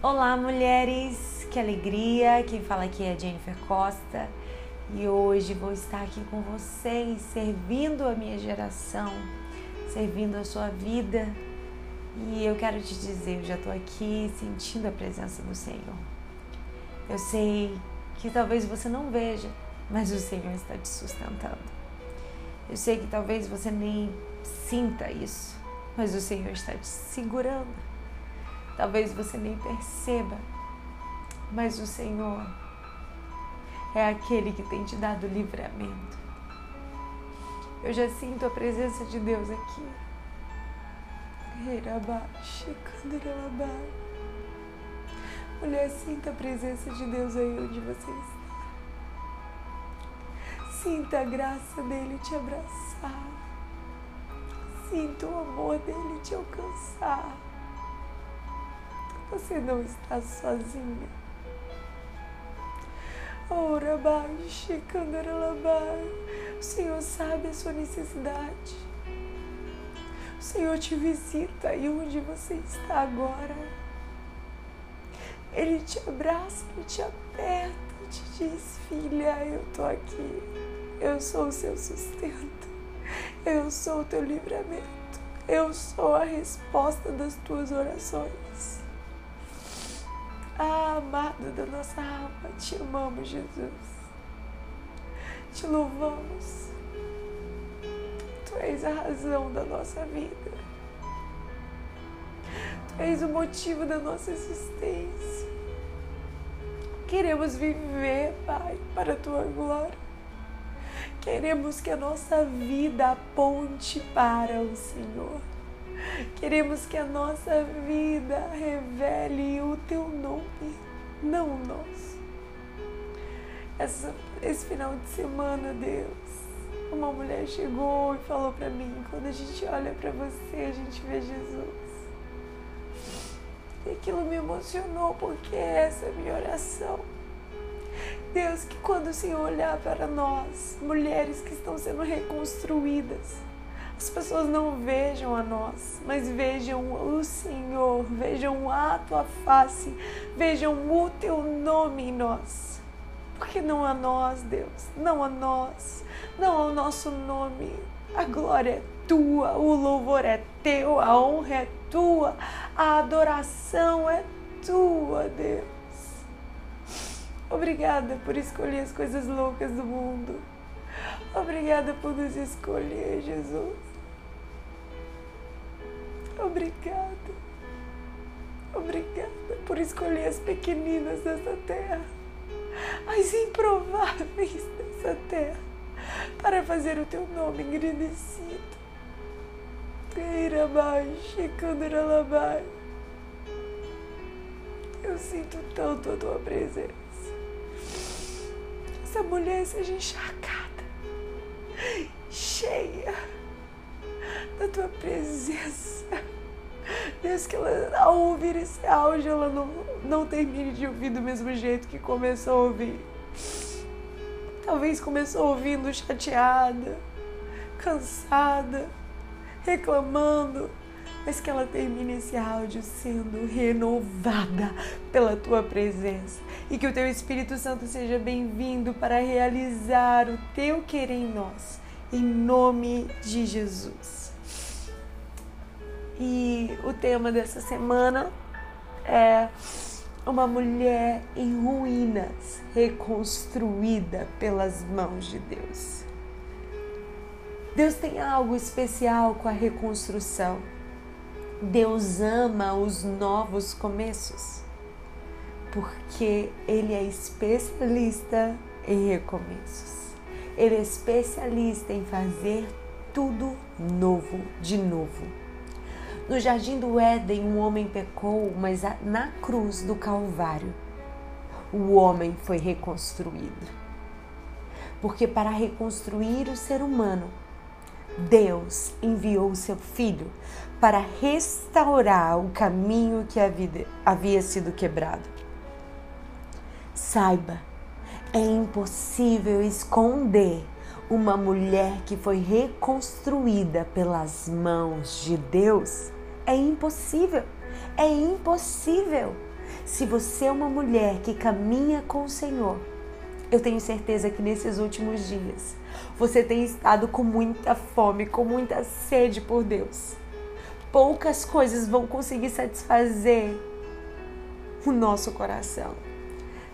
Olá, mulheres! Que alegria! Quem fala aqui é Jennifer Costa e hoje vou estar aqui com vocês, servindo a minha geração, servindo a sua vida. E eu quero te dizer, eu já estou aqui sentindo a presença do Senhor. Eu sei que talvez você não veja, mas o Senhor está te sustentando. Eu sei que talvez você nem sinta isso, mas o Senhor está te segurando. Talvez você nem perceba, mas o Senhor é aquele que tem te dado livramento. Eu já sinto a presença de Deus aqui. Mulher, sinta a presença de Deus aí onde você está. Sinta a graça dele te abraçar. Sinta o amor dele te alcançar. Você não está sozinha. Ora baixe, O Senhor sabe a sua necessidade. O Senhor te visita aí onde você está agora. Ele te abraça, ele te aperta, te diz: Filha, eu estou aqui. Eu sou o seu sustento. Eu sou o teu livramento. Eu sou a resposta das tuas orações. Amado da nossa alma, te amamos, Jesus. Te louvamos. Tu és a razão da nossa vida. Tu és o motivo da nossa existência. Queremos viver, Pai, para a tua glória. Queremos que a nossa vida aponte para o Senhor. Queremos que a nossa vida revele o teu nome, não o nosso. Essa, esse final de semana, Deus, uma mulher chegou e falou para mim: quando a gente olha para você, a gente vê Jesus. E aquilo me emocionou porque essa é a minha oração. Deus, que quando o Senhor olhar para nós, mulheres que estão sendo reconstruídas, as pessoas não vejam a nós, mas vejam o Senhor, vejam a tua face, vejam o teu nome em nós. Porque não a nós, Deus, não a nós, não ao nosso nome. A glória é tua, o louvor é teu, a honra é tua, a adoração é tua, Deus. Obrigada por escolher as coisas loucas do mundo. Obrigada por nos escolher, Jesus. Obrigada. Obrigada por escolher as pequeninas dessa terra, as improváveis dessa terra, para fazer o teu nome engrandecido. Eu sinto tanto a tua presença. Essa mulher seja encharcada, cheia da tua presença. Deus, que ela, ao ouvir esse áudio, ela não, não termine de ouvir do mesmo jeito que começou a ouvir. Talvez começou ouvindo chateada, cansada, reclamando, mas que ela termine esse áudio sendo renovada pela tua presença e que o teu Espírito Santo seja bem-vindo para realizar o teu querer em nós, em nome de Jesus. E o tema dessa semana é uma mulher em ruínas, reconstruída pelas mãos de Deus. Deus tem algo especial com a reconstrução. Deus ama os novos começos, porque Ele é especialista em recomeços. Ele é especialista em fazer tudo novo de novo. No jardim do Éden, um homem pecou, mas na cruz do Calvário, o homem foi reconstruído. Porque para reconstruir o ser humano, Deus enviou o seu filho para restaurar o caminho que havia sido quebrado. Saiba, é impossível esconder uma mulher que foi reconstruída pelas mãos de Deus é impossível. É impossível. Se você é uma mulher que caminha com o Senhor, eu tenho certeza que nesses últimos dias você tem estado com muita fome, com muita sede por Deus. Poucas coisas vão conseguir satisfazer o nosso coração.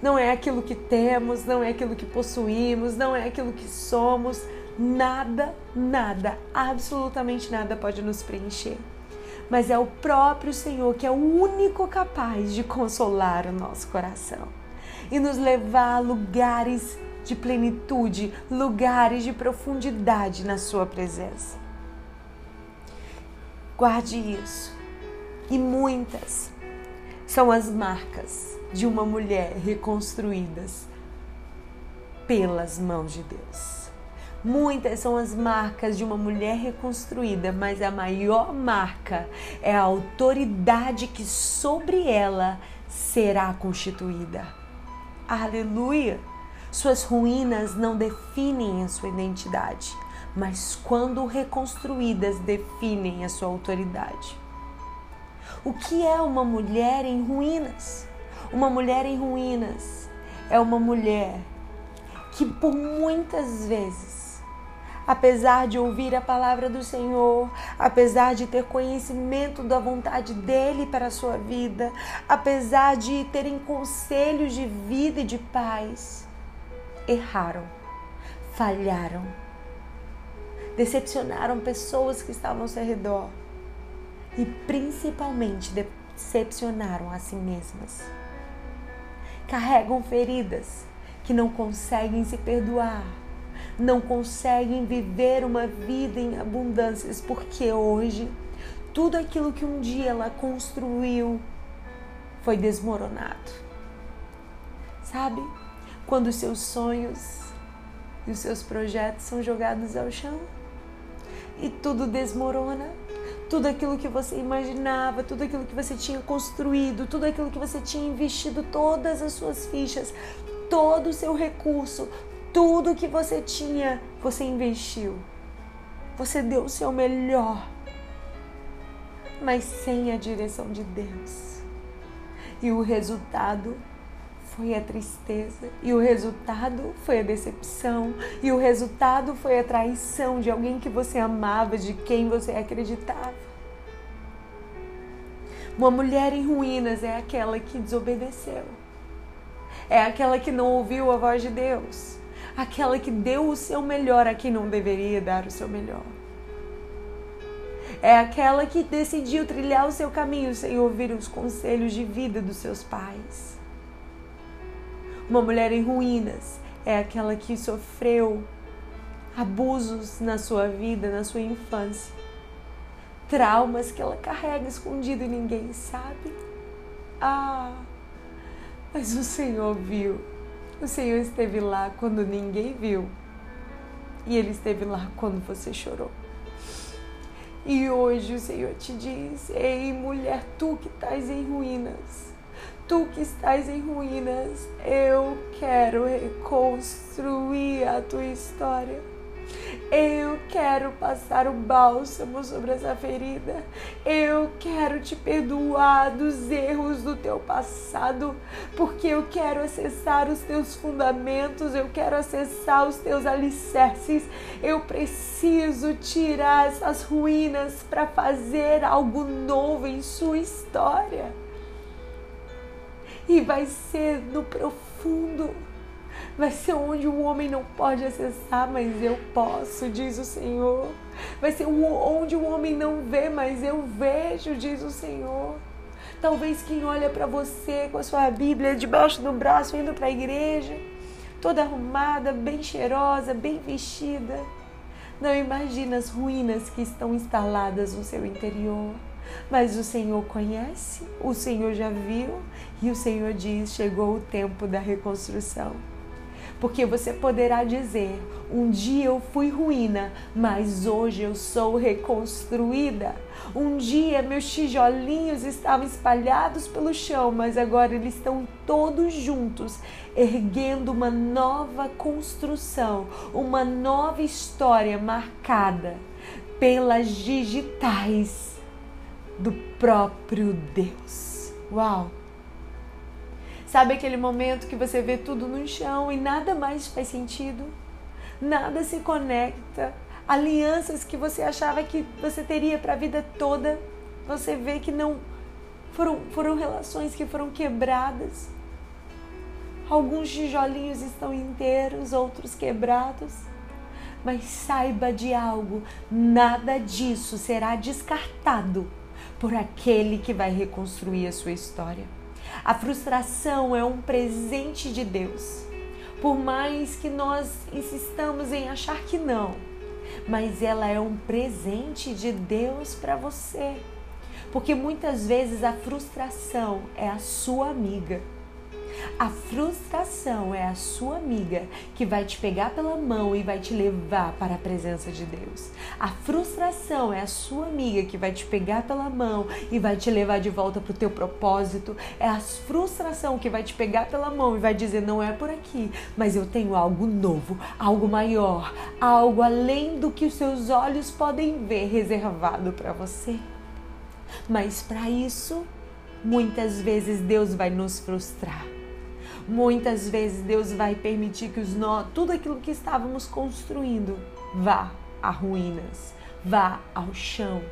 Não é aquilo que temos, não é aquilo que possuímos, não é aquilo que somos. Nada, nada, absolutamente nada pode nos preencher. Mas é o próprio Senhor que é o único capaz de consolar o nosso coração e nos levar a lugares de plenitude, lugares de profundidade na Sua presença. Guarde isso. E muitas são as marcas de uma mulher reconstruídas pelas mãos de Deus. Muitas são as marcas de uma mulher reconstruída, mas a maior marca é a autoridade que sobre ela será constituída. Aleluia! Suas ruínas não definem a sua identidade, mas quando reconstruídas definem a sua autoridade. O que é uma mulher em ruínas? Uma mulher em ruínas é uma mulher que por muitas vezes, apesar de ouvir a palavra do Senhor, apesar de ter conhecimento da vontade dele para a sua vida, apesar de terem conselhos de vida e de paz, erraram, falharam, decepcionaram pessoas que estavam ao seu redor e principalmente decepcionaram a si mesmas. Carregam feridas que não conseguem se perdoar, não conseguem viver uma vida em abundâncias, porque hoje tudo aquilo que um dia ela construiu foi desmoronado. Sabe? Quando os seus sonhos e os seus projetos são jogados ao chão e tudo desmorona tudo aquilo que você imaginava, tudo aquilo que você tinha construído, tudo aquilo que você tinha investido, todas as suas fichas, todo o seu recurso, tudo que você tinha, você investiu. Você deu o seu melhor, mas sem a direção de Deus. E o resultado foi a tristeza, e o resultado foi a decepção, e o resultado foi a traição de alguém que você amava, de quem você acreditava. Uma mulher em ruínas é aquela que desobedeceu, é aquela que não ouviu a voz de Deus, aquela que deu o seu melhor a quem não deveria dar o seu melhor. É aquela que decidiu trilhar o seu caminho sem ouvir os conselhos de vida dos seus pais uma mulher em ruínas é aquela que sofreu abusos na sua vida, na sua infância. Traumas que ela carrega escondido e ninguém sabe. Ah, mas o Senhor viu. O Senhor esteve lá quando ninguém viu. E Ele esteve lá quando você chorou. E hoje o Senhor te diz: Ei, mulher, tu que estás em ruínas Tu que estás em ruínas, eu quero reconstruir a tua história. Eu quero passar o bálsamo sobre essa ferida. Eu quero te perdoar dos erros do teu passado, porque eu quero acessar os teus fundamentos, eu quero acessar os teus alicerces. Eu preciso tirar essas ruínas para fazer algo novo em sua história e vai ser no profundo. Vai ser onde o homem não pode acessar, mas eu posso, diz o Senhor. Vai ser onde o homem não vê, mas eu vejo, diz o Senhor. Talvez quem olha para você com a sua Bíblia debaixo do braço, indo para a igreja, toda arrumada, bem cheirosa, bem vestida, não imagina as ruínas que estão instaladas no seu interior. Mas o Senhor conhece, o Senhor já viu e o Senhor diz: chegou o tempo da reconstrução. Porque você poderá dizer: um dia eu fui ruína, mas hoje eu sou reconstruída. Um dia meus tijolinhos estavam espalhados pelo chão, mas agora eles estão todos juntos, erguendo uma nova construção, uma nova história marcada pelas digitais do próprio Deus. Uau! Sabe aquele momento que você vê tudo no chão e nada mais faz sentido? Nada se conecta. Alianças que você achava que você teria para a vida toda, você vê que não foram, foram relações que foram quebradas. Alguns tijolinhos estão inteiros, outros quebrados. Mas saiba de algo: nada disso será descartado por aquele que vai reconstruir a sua história. A frustração é um presente de Deus. Por mais que nós insistamos em achar que não, mas ela é um presente de Deus para você. Porque muitas vezes a frustração é a sua amiga a frustração é a sua amiga que vai te pegar pela mão e vai te levar para a presença de Deus. A frustração é a sua amiga que vai te pegar pela mão e vai te levar de volta para o teu propósito. É a frustração que vai te pegar pela mão e vai dizer não é por aqui, mas eu tenho algo novo, algo maior, algo além do que os seus olhos podem ver reservado para você. Mas para isso, muitas vezes Deus vai nos frustrar. Muitas vezes Deus vai permitir que os nós, tudo aquilo que estávamos construindo vá a ruínas, vá ao chão,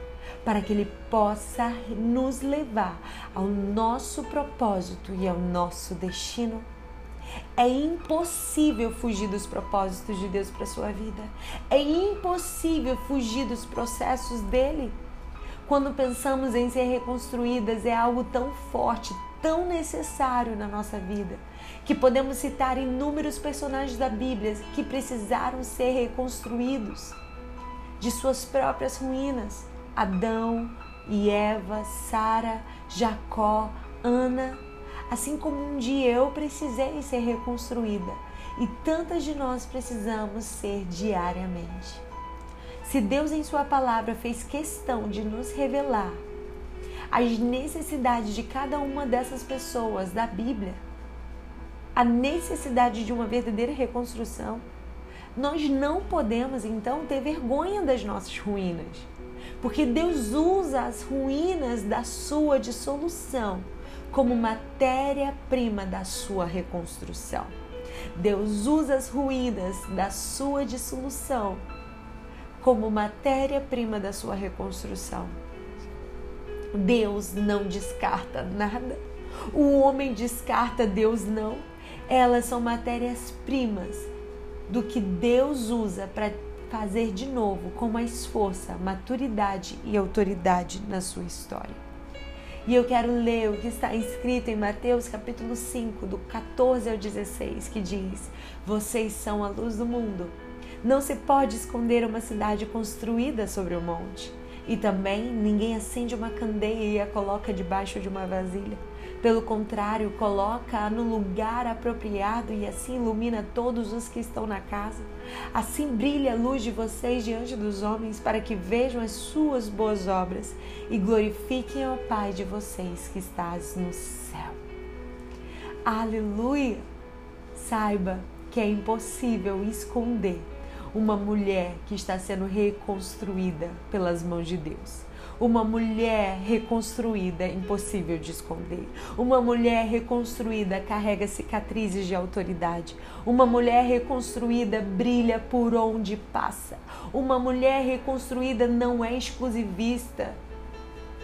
para que Ele possa nos levar ao nosso propósito e ao nosso destino. É impossível fugir dos propósitos de Deus para sua vida. É impossível fugir dos processos dele. Quando pensamos em ser reconstruídas, é algo tão forte, tão necessário na nossa vida que podemos citar inúmeros personagens da Bíblia que precisaram ser reconstruídos de suas próprias ruínas. Adão e Eva, Sara, Jacó, Ana, assim como um dia eu precisei ser reconstruída e tantas de nós precisamos ser diariamente. Se Deus em Sua palavra fez questão de nos revelar as necessidades de cada uma dessas pessoas da Bíblia, a necessidade de uma verdadeira reconstrução, nós não podemos então ter vergonha das nossas ruínas, porque Deus usa as ruínas da sua dissolução como matéria-prima da sua reconstrução. Deus usa as ruínas da sua dissolução como matéria-prima da sua reconstrução. Deus não descarta nada. O homem descarta, Deus não elas são matérias-primas do que Deus usa para fazer de novo com mais força, maturidade e autoridade na sua história. E eu quero ler o que está escrito em Mateus capítulo 5, do 14 ao 16, que diz: Vocês são a luz do mundo. Não se pode esconder uma cidade construída sobre o um monte. E também ninguém acende uma candeia e a coloca debaixo de uma vasilha pelo contrário, coloca-a no lugar apropriado e assim ilumina todos os que estão na casa. Assim brilha a luz de vocês diante dos homens, para que vejam as suas boas obras e glorifiquem ao Pai de vocês que estás no céu. Aleluia! Saiba que é impossível esconder uma mulher que está sendo reconstruída pelas mãos de Deus. Uma mulher reconstruída impossível de esconder. Uma mulher reconstruída carrega cicatrizes de autoridade. Uma mulher reconstruída brilha por onde passa. Uma mulher reconstruída não é exclusivista.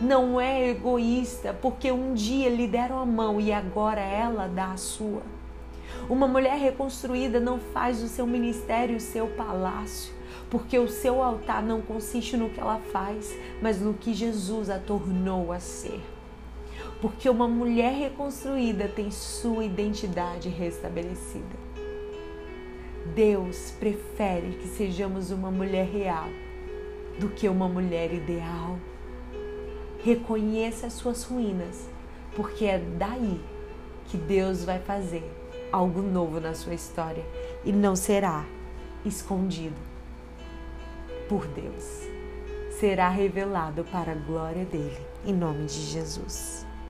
Não é egoísta, porque um dia lhe deram a mão e agora ela dá a sua. Uma mulher reconstruída não faz do seu ministério o seu palácio porque o seu altar não consiste no que ela faz, mas no que Jesus a tornou a ser. Porque uma mulher reconstruída tem sua identidade restabelecida. Deus prefere que sejamos uma mulher real do que uma mulher ideal. Reconheça as suas ruínas, porque é daí que Deus vai fazer algo novo na sua história e não será escondido por Deus será revelado para a glória dele, em nome de Jesus.